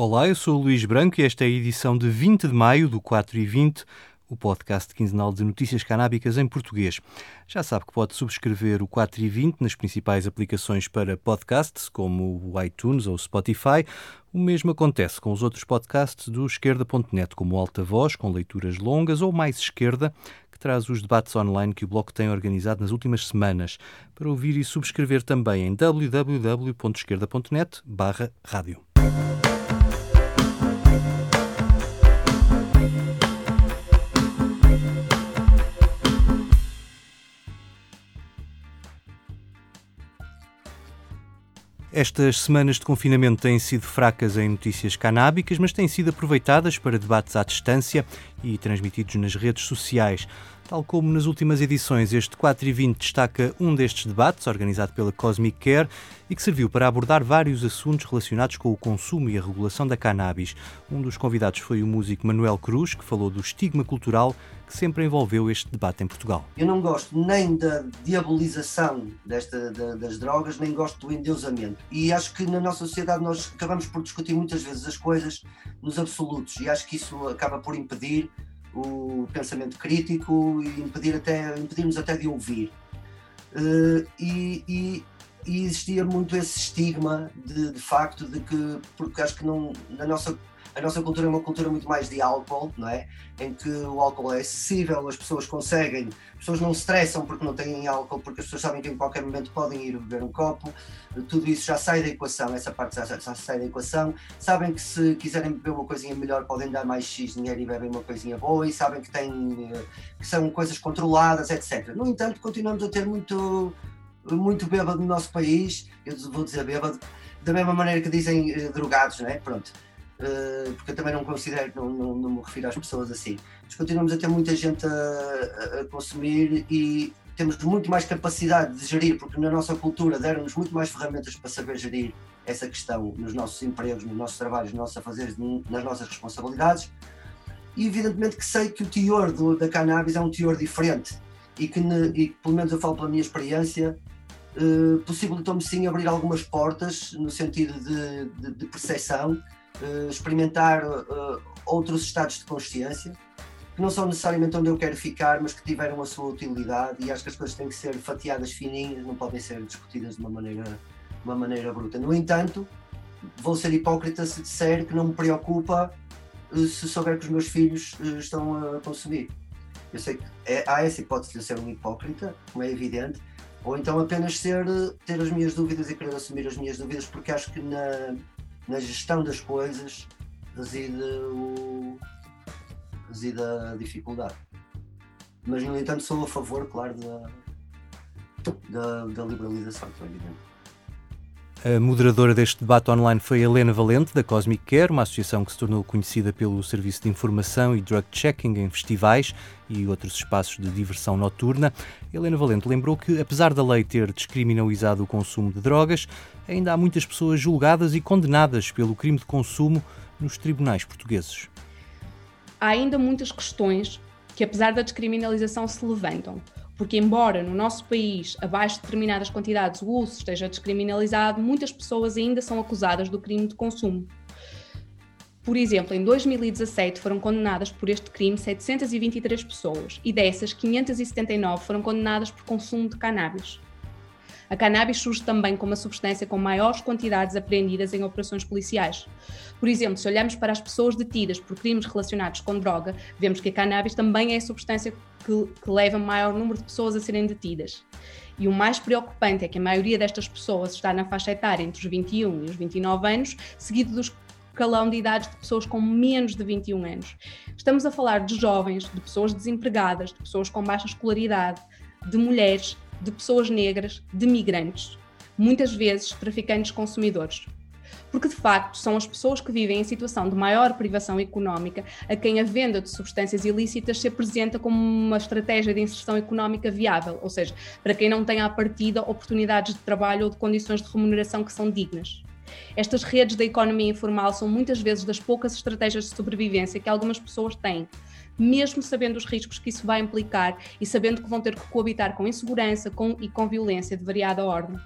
Olá, eu sou o Luís Branco e esta é a edição de 20 de maio do 4 e 20, o podcast quinzenal de notícias canábicas em português. Já sabe que pode subscrever o 4 e 20 nas principais aplicações para podcasts, como o iTunes ou o Spotify. O mesmo acontece com os outros podcasts do esquerda.net, como o Alta Voz, com leituras longas, ou Mais Esquerda, que traz os debates online que o Bloco tem organizado nas últimas semanas, para ouvir e subscrever também em www.esquerda.net rádio. Estas semanas de confinamento têm sido fracas em notícias canábicas, mas têm sido aproveitadas para debates à distância e transmitidos nas redes sociais. Tal como nas últimas edições, este 4 e 20 destaca um destes debates, organizado pela Cosmic Care, e que serviu para abordar vários assuntos relacionados com o consumo e a regulação da cannabis. Um dos convidados foi o músico Manuel Cruz, que falou do estigma cultural que sempre envolveu este debate em Portugal. Eu não gosto nem da diabolização desta, da, das drogas, nem gosto do endeusamento. E acho que na nossa sociedade nós acabamos por discutir muitas vezes as coisas nos absolutos, e acho que isso acaba por impedir o pensamento crítico e impedir até, impedir-nos até de ouvir. Uh, e, e, e, existia muito esse estigma de, de facto de que, porque acho que não, na nossa a nossa cultura é uma cultura muito mais de álcool, não é? Em que o álcool é acessível, as pessoas conseguem, as pessoas não estressam porque não têm álcool, porque as pessoas sabem que em qualquer momento podem ir beber um copo, tudo isso já sai da equação, essa parte já, já sai da equação. Sabem que se quiserem beber uma coisinha melhor podem dar mais X dinheiro e bebem uma coisinha boa e sabem que, têm, que são coisas controladas, etc. No entanto, continuamos a ter muito muito bêbado no nosso país, eu vou dizer bêbado, da mesma maneira que dizem eh, drogados, não é? Pronto. Uh, porque eu também não considero, não, não, não, me refiro às pessoas assim. Mas continuamos a ter muita gente a, a, consumir e temos muito mais capacidade de gerir, porque na nossa cultura deram-nos muito mais ferramentas para saber gerir essa questão nos nossos empregos, nos nossos trabalhos, nos nossos afazeres, nas nossas responsabilidades. E evidentemente que sei que o teor do, da cannabis é um teor diferente e que, ne, e pelo menos eu falo pela minha experiência, uh, possibilitou-me sim abrir algumas portas no sentido de, de, de percepção experimentar uh, outros estados de consciência, que não são necessariamente onde eu quero ficar, mas que tiveram a sua utilidade e acho que as coisas têm que ser fatiadas fininhas, não podem ser discutidas de uma maneira, uma maneira bruta. No entanto, vou ser hipócrita se disser que não me preocupa uh, se souber que os meus filhos estão a consumir. Eu sei que é, há essa hipótese de ser um hipócrita, como é evidente, ou então apenas ser, ter as minhas dúvidas e querer assumir as minhas dúvidas, porque acho que na, na gestão das coisas reside, o, reside a dificuldade. Mas, no entanto, sou a favor, claro, da, da, da liberalização, evidente. A moderadora deste debate online foi Helena Valente, da Cosmic Care, uma associação que se tornou conhecida pelo serviço de informação e drug checking em festivais e outros espaços de diversão noturna. Helena Valente lembrou que, apesar da lei ter descriminalizado o consumo de drogas, ainda há muitas pessoas julgadas e condenadas pelo crime de consumo nos tribunais portugueses. Há ainda muitas questões que, apesar da descriminalização, se levantam porque embora no nosso país, abaixo de determinadas quantidades, o uso esteja descriminalizado, muitas pessoas ainda são acusadas do crime de consumo. Por exemplo, em 2017 foram condenadas por este crime 723 pessoas e dessas 579 foram condenadas por consumo de cannabis. A cannabis surge também como uma substância com maiores quantidades apreendidas em operações policiais. Por exemplo, se olharmos para as pessoas detidas por crimes relacionados com droga, vemos que a cannabis também é a substância que, que leva maior número de pessoas a serem detidas. E o mais preocupante é que a maioria destas pessoas está na faixa etária entre os 21 e os 29 anos, seguido dos escalão de idades de pessoas com menos de 21 anos. Estamos a falar de jovens, de pessoas desempregadas, de pessoas com baixa escolaridade, de mulheres, de pessoas negras, de migrantes, muitas vezes traficantes consumidores. Porque de facto são as pessoas que vivem em situação de maior privação económica a quem a venda de substâncias ilícitas se apresenta como uma estratégia de inserção económica viável, ou seja, para quem não tem à partida oportunidades de trabalho ou de condições de remuneração que são dignas. Estas redes da economia informal são muitas vezes das poucas estratégias de sobrevivência que algumas pessoas têm, mesmo sabendo os riscos que isso vai implicar e sabendo que vão ter que coabitar com insegurança com, e com violência de variada ordem.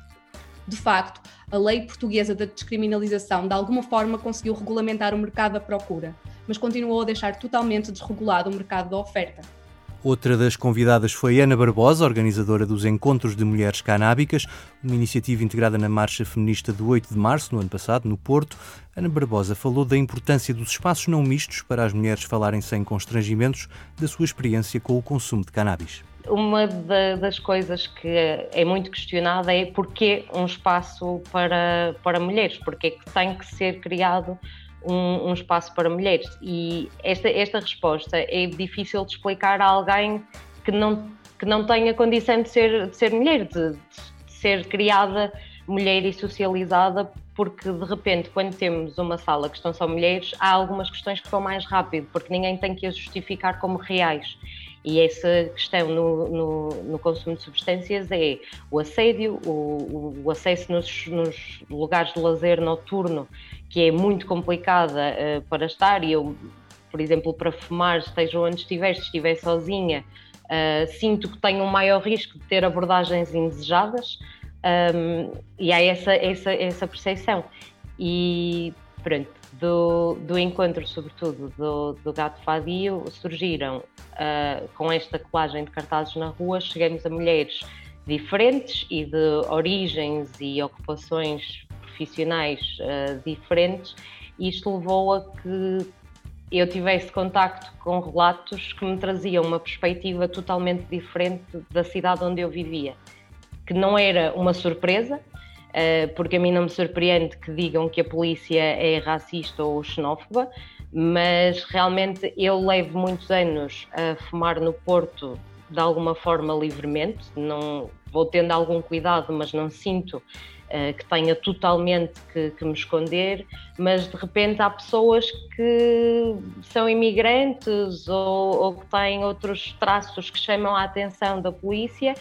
De facto, a lei portuguesa da descriminalização de alguma forma conseguiu regulamentar o mercado da procura, mas continuou a deixar totalmente desregulado o mercado da oferta. Outra das convidadas foi Ana Barbosa, organizadora dos Encontros de Mulheres Canábicas, uma iniciativa integrada na Marcha Feminista do 8 de março, no ano passado, no Porto. Ana Barbosa falou da importância dos espaços não mistos para as mulheres falarem sem constrangimentos da sua experiência com o consumo de cannabis. Uma das coisas que é muito questionada é porquê um espaço para, para mulheres, porque é que tem que ser criado um, um, espaço para mulheres. E esta, esta resposta é difícil de explicar a alguém que não, que não tenha condição de ser, de ser mulher, de, de ser criada mulher e socializada, porque de repente, quando temos uma sala que estão só mulheres, há algumas questões que vão mais rápido, porque ninguém tem que as justificar como reais. E essa questão no, no, no, consumo de substâncias é o assédio, o, o acesso nos, nos, lugares de lazer noturno, que é muito complicada uh, para estar. E eu, por exemplo, para fumar, esteja onde estiver, se estiver sozinha, uh, sinto que tenho um maior risco de ter abordagens indesejadas. Um, e há essa, essa, essa percepção. E pronto, do, do encontro, sobretudo do, do Gato Fadio, surgiram uh, com esta colagem de cartazes na rua, chegamos a mulheres diferentes e de origens e ocupações profissionais uh, diferentes, e isto levou a que eu tivesse contacto com relatos que me traziam uma perspectiva totalmente diferente da cidade onde eu vivia, que não era uma surpresa, porque a mim não me surpreende que digam que a polícia é racista ou xenófoba, mas realmente eu levo muitos anos a fumar no Porto de alguma forma livremente, não vou tendo algum cuidado, mas não sinto uh, que tenha totalmente que, que, me esconder, mas de repente há pessoas que são imigrantes ou, ou que têm outros traços que chamam a atenção da polícia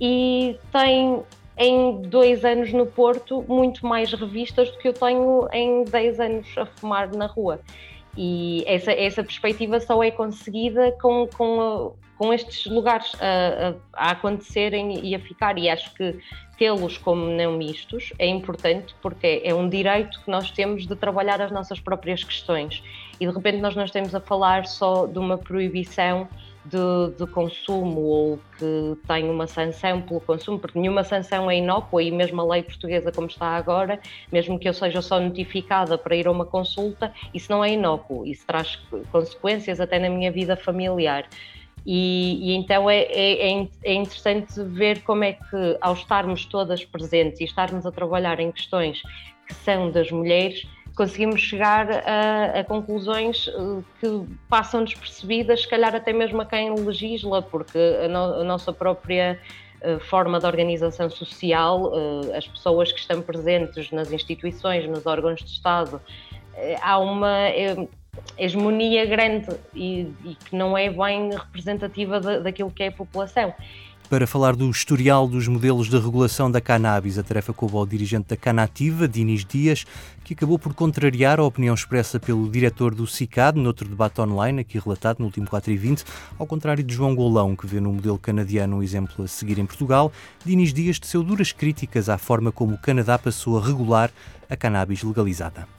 e têm em dois anos no Porto muito mais revistas do que eu tenho em dez anos a fumar na rua. E essa, essa perspectiva só é conseguida com, com, com estes lugares a, a, a acontecerem e a ficar. E acho que tê-los como não mistos é importante porque é um direito que nós temos de trabalhar as nossas próprias questões. E de repente nós não estamos a falar só de uma proibição de, de, consumo ou que tem uma sanção pelo consumo, porque nenhuma sanção é inócua e mesmo a lei portuguesa como está agora, mesmo que eu seja só notificada para ir a uma consulta, isso não é inócuo, isso traz consequências até na minha vida familiar. E, e então é, é, é, é interessante ver como é que, ao estarmos todas presentes e estarmos a trabalhar em questões que são das mulheres, conseguimos chegar a, a, conclusões eh, que passam despercebidas, se calhar até mesmo a quem legisla, porque a, no, a nossa própria eh, forma de organização social, eh, as pessoas que estão presentes nas instituições, nos órgãos de Estado, há uma hegemonia grande e, e que não é bem representativa daquilo que é a população. Para falar do historial dos modelos de regulação da cannabis, a tarefa coube ao dirigente da Canativa, Dinis Dias, que acabou por contrariar a opinião expressa pelo diretor do CICAD, noutro debate online, aqui relatado no último 4 e 20, ao contrário de João Golão, que vê no modelo canadiano um exemplo a seguir em Portugal, Dinis Dias teceu duras críticas à forma como o Canadá passou a regular a cannabis legalizada.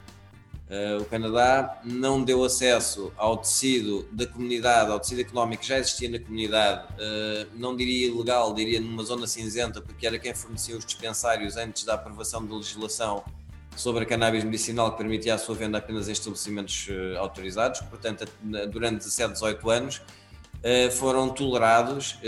Uh, o Canadá não deu acesso ao tecido da comunidade, ao tecido económico que já existia na comunidade, uh, não diria ilegal, diria numa zona cinzenta, porque era quem fornecia os dispensários antes da aprovação da legislação sobre a cannabis medicinal que permitia a sua venda apenas em estabelecimentos uh, autorizados. Portanto, durante 17, 18 anos foram tolerados,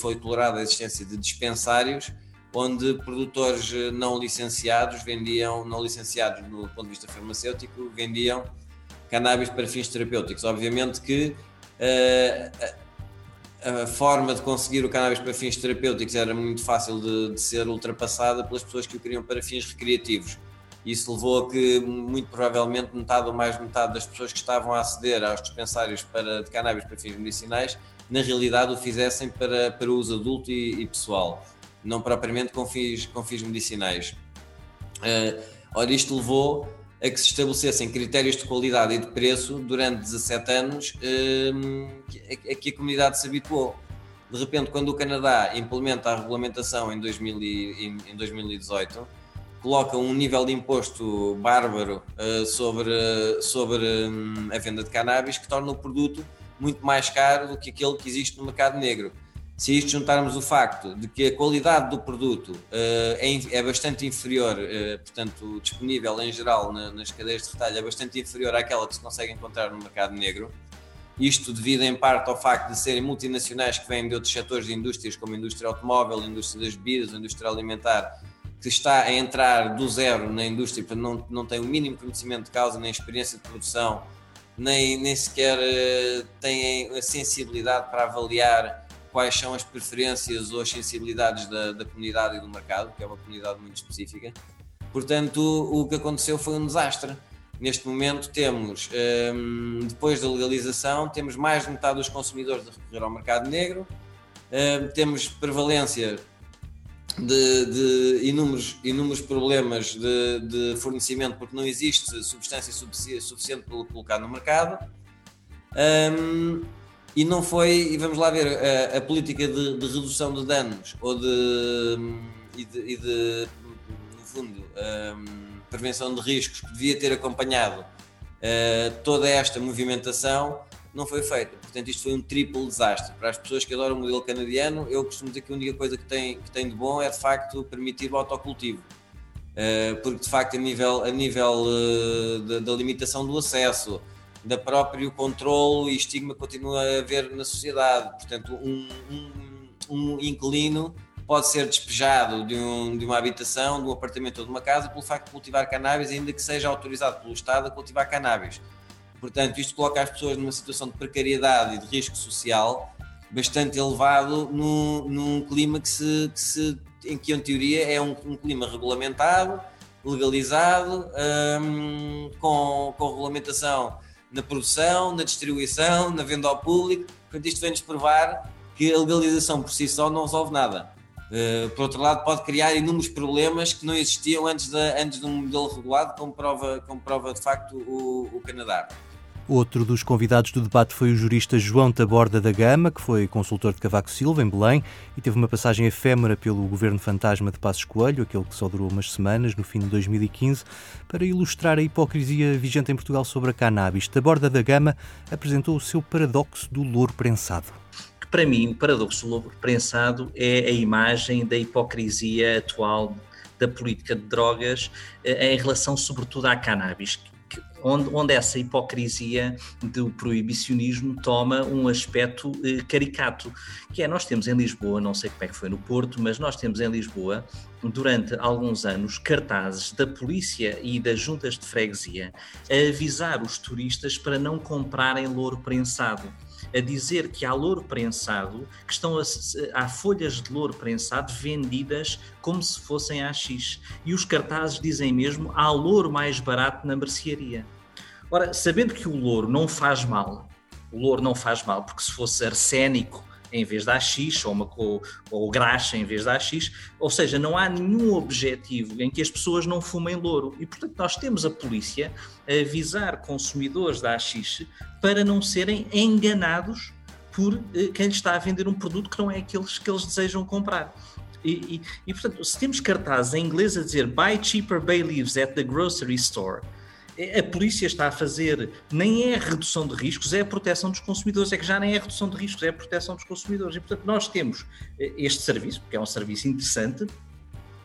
foi tolerada a existência de dispensários onde produtores eh, não licenciados vendiam, não licenciados no ponto de vista farmacêutico, vendiam cannabis para fins terapêuticos. Obviamente que uh, a, forma de conseguir o cannabis para fins terapêuticos era muito fácil de, de, ser ultrapassada pelas pessoas que o queriam para fins recreativos. Isso levou a que, muito provavelmente, metade ou mais metade das pessoas que estavam a aceder aos dispensários para, de cannabis para fins medicinais, na realidade o fizessem para, para uso adulto e, e pessoal não propriamente com fins, com fins medicinais. Uh, ora, isto levou a que se estabelecessem critérios de qualidade e de preço durante 17 anos uh, a, que a comunidade se habituou. De repente, quando o Canadá implementa a regulamentação em, 2000 e, em, em 2018, coloca um nível de imposto bárbaro uh, sobre, sobre um, a venda de cannabis que torna o produto muito mais caro do que aquele que existe no mercado negro. Se isto juntarmos o facto de que a qualidade do produto uh, é, é, bastante inferior, uh, portanto, disponível em geral na, nas cadeias de retalho, é bastante inferior àquela que se consegue encontrar no mercado negro, isto devido em parte ao facto de serem multinacionais que vêm de outros setores de indústrias, como a indústria automóvel, a indústria das bebidas, a indústria alimentar, que está a entrar do zero na indústria, portanto não, não tem o mínimo conhecimento de causa, nem experiência de produção, nem, nem sequer uh, têm a sensibilidade para avaliar quais são as preferências ou as sensibilidades da, da comunidade e do mercado, que é uma comunidade muito específica. Portanto, o que aconteceu foi um desastre. Neste momento temos, um, depois da legalização, temos mais de metade dos consumidores a recorrer ao mercado negro, um, temos prevalência de, de, inúmeros, inúmeros problemas de, de, fornecimento porque não existe substância suficiente para colocar no mercado. E não foi, e vamos lá ver, a, a política de, de, redução de danos ou de, e de, e de no fundo, um, prevenção de riscos que devia ter acompanhado uh, toda esta movimentação não foi feita. Portanto, isto foi um triplo desastre. Para as pessoas que adoram o modelo canadiano, eu costumo dizer que a única coisa que tem, que tem de bom é de facto permitir o autocultivo. Uh, porque de facto, a nível, a nível uh, da limitação do acesso, da próprio controle e estigma que continua a haver na sociedade. Portanto, um, um, um inquilino pode ser despejado de, um, de, uma habitação, de um apartamento ou de uma casa pelo facto de cultivar cannabis, ainda que seja autorizado pelo Estado a cultivar cannabis. Portanto, isto coloca as pessoas numa situação de precariedade e de risco social bastante elevado num, num clima que se, que se, em que, em teoria, é um, um clima regulamentado, legalizado, um, com, com regulamentação na produção, na distribuição, na venda ao público. Portanto, isto vem-nos provar que a legalização por si só não resolve nada. Uh, por outro lado, pode criar inúmeros problemas que não existiam antes, de, antes de um modelo regulado, como prova, como prova de facto o, o Canadá. Outro dos convidados do debate foi o jurista João Taborda da Gama, que foi consultor de Cavaco Silva, em Belém, e teve uma passagem efêmera pelo governo fantasma de Passos Coelho, aquele que só durou umas semanas, no fim de 2015, para ilustrar a hipocrisia vigente em Portugal sobre a cannabis. Taborda da Gama apresentou o seu paradoxo do louro prensado. Para mim, o paradoxo do louro prensado é a imagem da hipocrisia atual da política de drogas eh, em relação, sobretudo, à cannabis, onde, onde essa hipocrisia do proibicionismo toma um aspecto eh, caricato, que é nós temos em Lisboa, não sei como é que foi no Porto, mas nós temos em Lisboa, durante alguns anos, cartazes da polícia e das juntas de freguesia a avisar os turistas para não comprarem louro prensado a dizer que há louro prensado, que estão a, há folhas de louro prensado vendidas como se fossem AX. E os cartazes dizem mesmo há louro mais barato na mercearia. Ora, sabendo que o louro não faz mal, o louro não faz mal, porque se fosse arsénico em vez da AX, ou, uma, ou, ou graxa em vez da AX, ou seja, não há nenhum objetivo em que as pessoas não fumem louro. E, portanto, nós temos a polícia a avisar consumidores da AX para não serem enganados por eh, quem lhes está a vender um produto que não é aqueles que eles desejam comprar. E, e, e, portanto, se temos cartazes em inglês a dizer Buy cheaper bay leaves at the grocery store, a polícia está a fazer nem é a redução de riscos, é a proteção dos consumidores, é que já nem é a redução de riscos, é a proteção dos consumidores. E, portanto, nós temos eh, este serviço, que é um serviço interessante,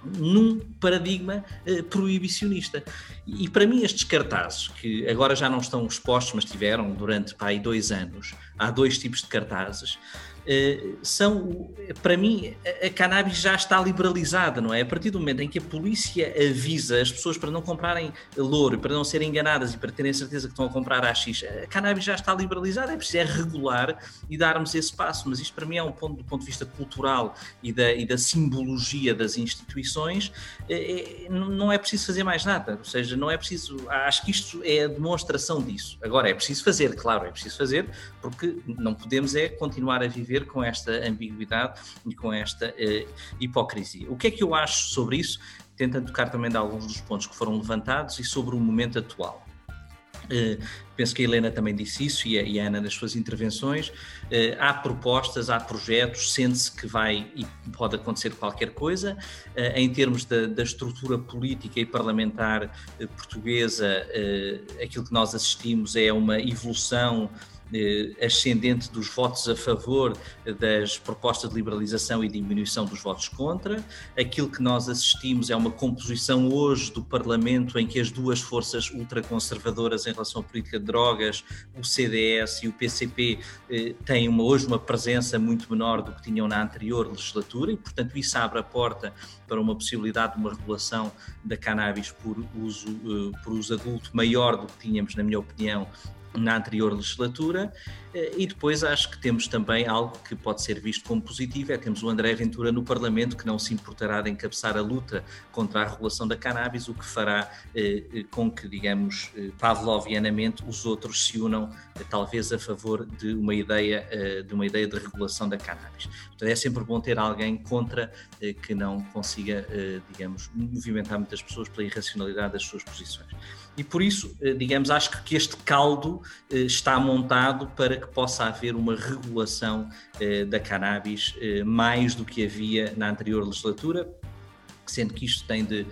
num paradigma eh, proibicionista. E, para mim estes cartazes, que agora já não estão expostos, mas tiveram durante pá, dois anos, há dois tipos de cartazes, são, para mim, a cannabis já está liberalizada, não é? A partir do momento em que a polícia avisa as pessoas para não comprarem louro, para não serem enganadas e para terem certeza que estão a comprar AX, a cannabis já está liberalizada, é preciso é regular e darmos esse passo, mas isto para mim é um ponto do ponto de vista cultural e da, e da simbologia das instituições, é, não é preciso fazer mais nada, ou seja, não é preciso, acho que isto é a demonstração disso. Agora, é preciso fazer, claro, é preciso fazer, porque não podemos é continuar a viver viver com esta ambiguidade e com esta uh, hipocrisia. O que é que eu acho sobre isso? Tentando tocar também de alguns dos pontos que foram levantados e sobre o momento atual. Uh, penso que a Helena também disse isso e a, e a Ana nas suas intervenções. Uh, há propostas, há projetos, sente-se que vai e pode acontecer qualquer coisa. Uh, em termos da, da, estrutura política e parlamentar portuguesa, aquilo que nós assistimos é uma evolução eh, ascendente dos votos a favor das propostas de liberalização e diminuição dos votos contra. Aquilo que nós assistimos é uma composição hoje do Parlamento em que as duas forças ultraconservadoras em relação à política de drogas, o CDS e o PCP, eh, têm uma, hoje uma presença muito menor do que tinham na anterior legislatura e, portanto, isso abre a porta para uma possibilidade de uma regulação da cannabis por uso, eh, por uso adulto maior do que tínhamos, na minha opinião, na anterior legislatura eh, e depois acho que temos também algo que pode ser visto como positivo, é temos o André Ventura no Parlamento que não se importará de encabeçar a luta contra a regulação da cannabis, o que fará eh, eh com que, digamos, eh, pavlovianamente os outros se unam eh, talvez a favor de uma ideia eh, de uma ideia de regulação da cannabis. Portanto, é sempre bom ter alguém contra que não consiga, digamos, movimentar muitas pessoas pela irracionalidade das suas posições. E por isso, digamos, acho que este caldo está montado para que possa haver uma regulação eh, da cannabis eh, mais do que havia na anterior legislatura, sendo que isto tem de,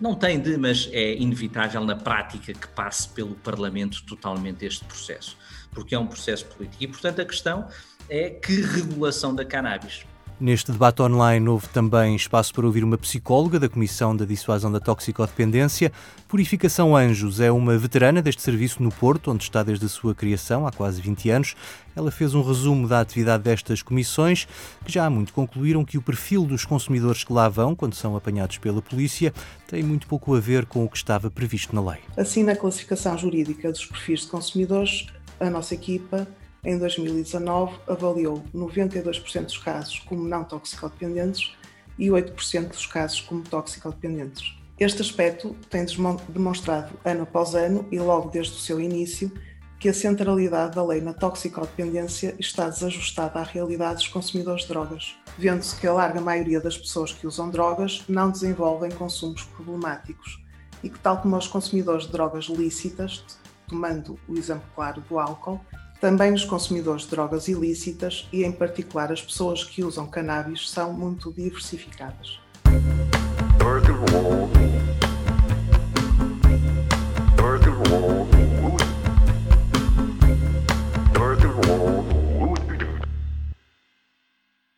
não tem de, mas é inevitável na prática que passe pelo Parlamento totalmente este processo, porque é um processo político. E, portanto, a questão é que regulação da cannabis? Neste debate online houve também espaço para ouvir uma psicóloga da Comissão da Dissuasão da Toxicodependência. Purificação Anjos é uma veterana deste serviço no Porto, onde está desde a sua criação, há quase 20 anos. Ela fez um resumo da atividade destas comissões, que já há muito concluíram que o perfil dos consumidores que lá vão, quando são apanhados pela polícia, tem muito pouco a ver com o que estava previsto na lei. Assim, na classificação jurídica dos perfis de consumidores, a nossa equipa em 2019 avaliou 92% dos casos como não toxicodependentes e 8% dos casos como toxicodependentes. Este aspecto tem demonstrado ano após ano e logo desde o seu início que a centralidade da lei na toxicodependência está desajustada à realidade dos consumidores de drogas, vendo-se que a larga maioria das pessoas que usam drogas não desenvolvem consumos problemáticos e que, tal como os consumidores de drogas lícitas, tomando o exemplo claro do álcool, também os consumidores de drogas ilícitas e, em particular, as pessoas que usam cannabis são muito diversificadas.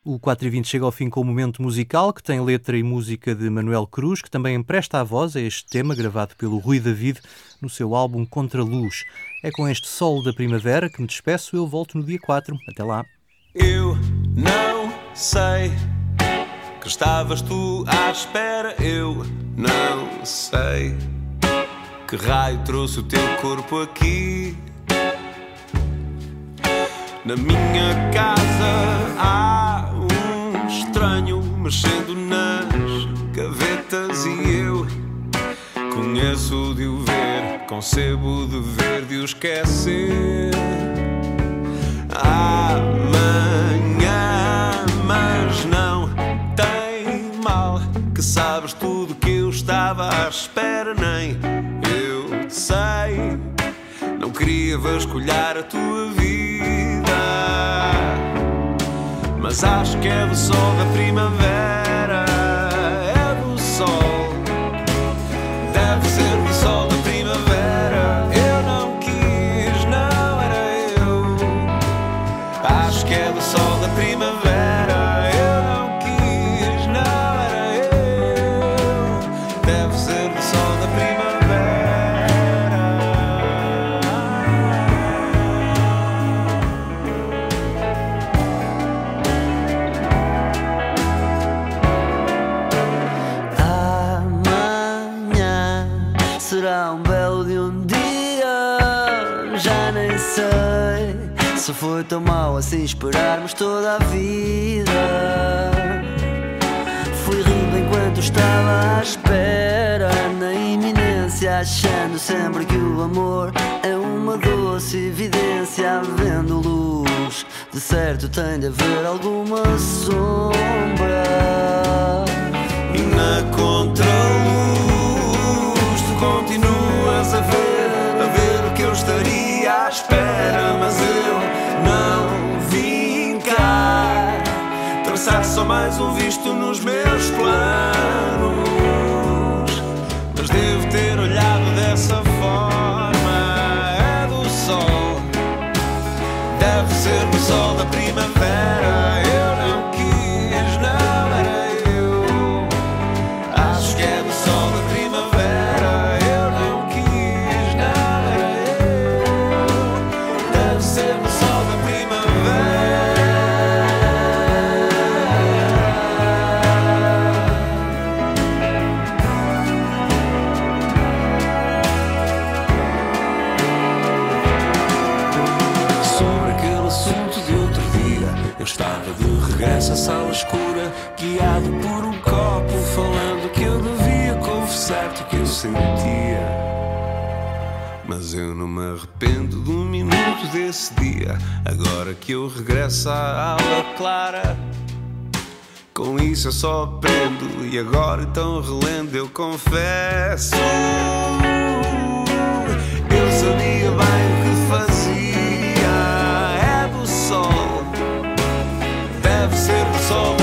O 4 e 20 chega ao fim com o momento musical, que tem letra e música de Manuel Cruz, que também empresta a voz a este tema, gravado pelo Rui David no seu álbum Contra Luz. É com este sol da primavera que me despeço, eu volto no dia 4. Até lá. Eu não sei que estavas tu à espera, eu não sei que raio trouxe o teu corpo aqui. Na minha casa um estranho mexendo nas gavetas e eu conheço de o ver, concebo de ver, de o esquecer. Amanhã, mas não tem mal, que sabes tudo que eu estava à espera, nem eu sei. Não queria vasculhar a tua vida mas acho que é do sol da primavera. Foi tão mal assim esperarmos toda a vida. Fui rindo enquanto estava à espera, na iminência, achando sempre que o amor é uma doce evidência. Vendo luz, de certo tem de haver alguma sombra. E na contraluz tu continuas a ver, a ver o que pensar só mais um visto nos meus planos. Mas devo ter olhado dessa forma. É do sol, deve ser do sol da primavera. Eu sala escura, guiado por um copo, falando que eu devia confessar-te o que eu sentia. Mas eu não me arrependo de um minuto desse dia, agora que eu regresso à aula clara. Com isso eu só aprendo, e agora então relendo, eu confesso. Eu sabia bem deve ser do sol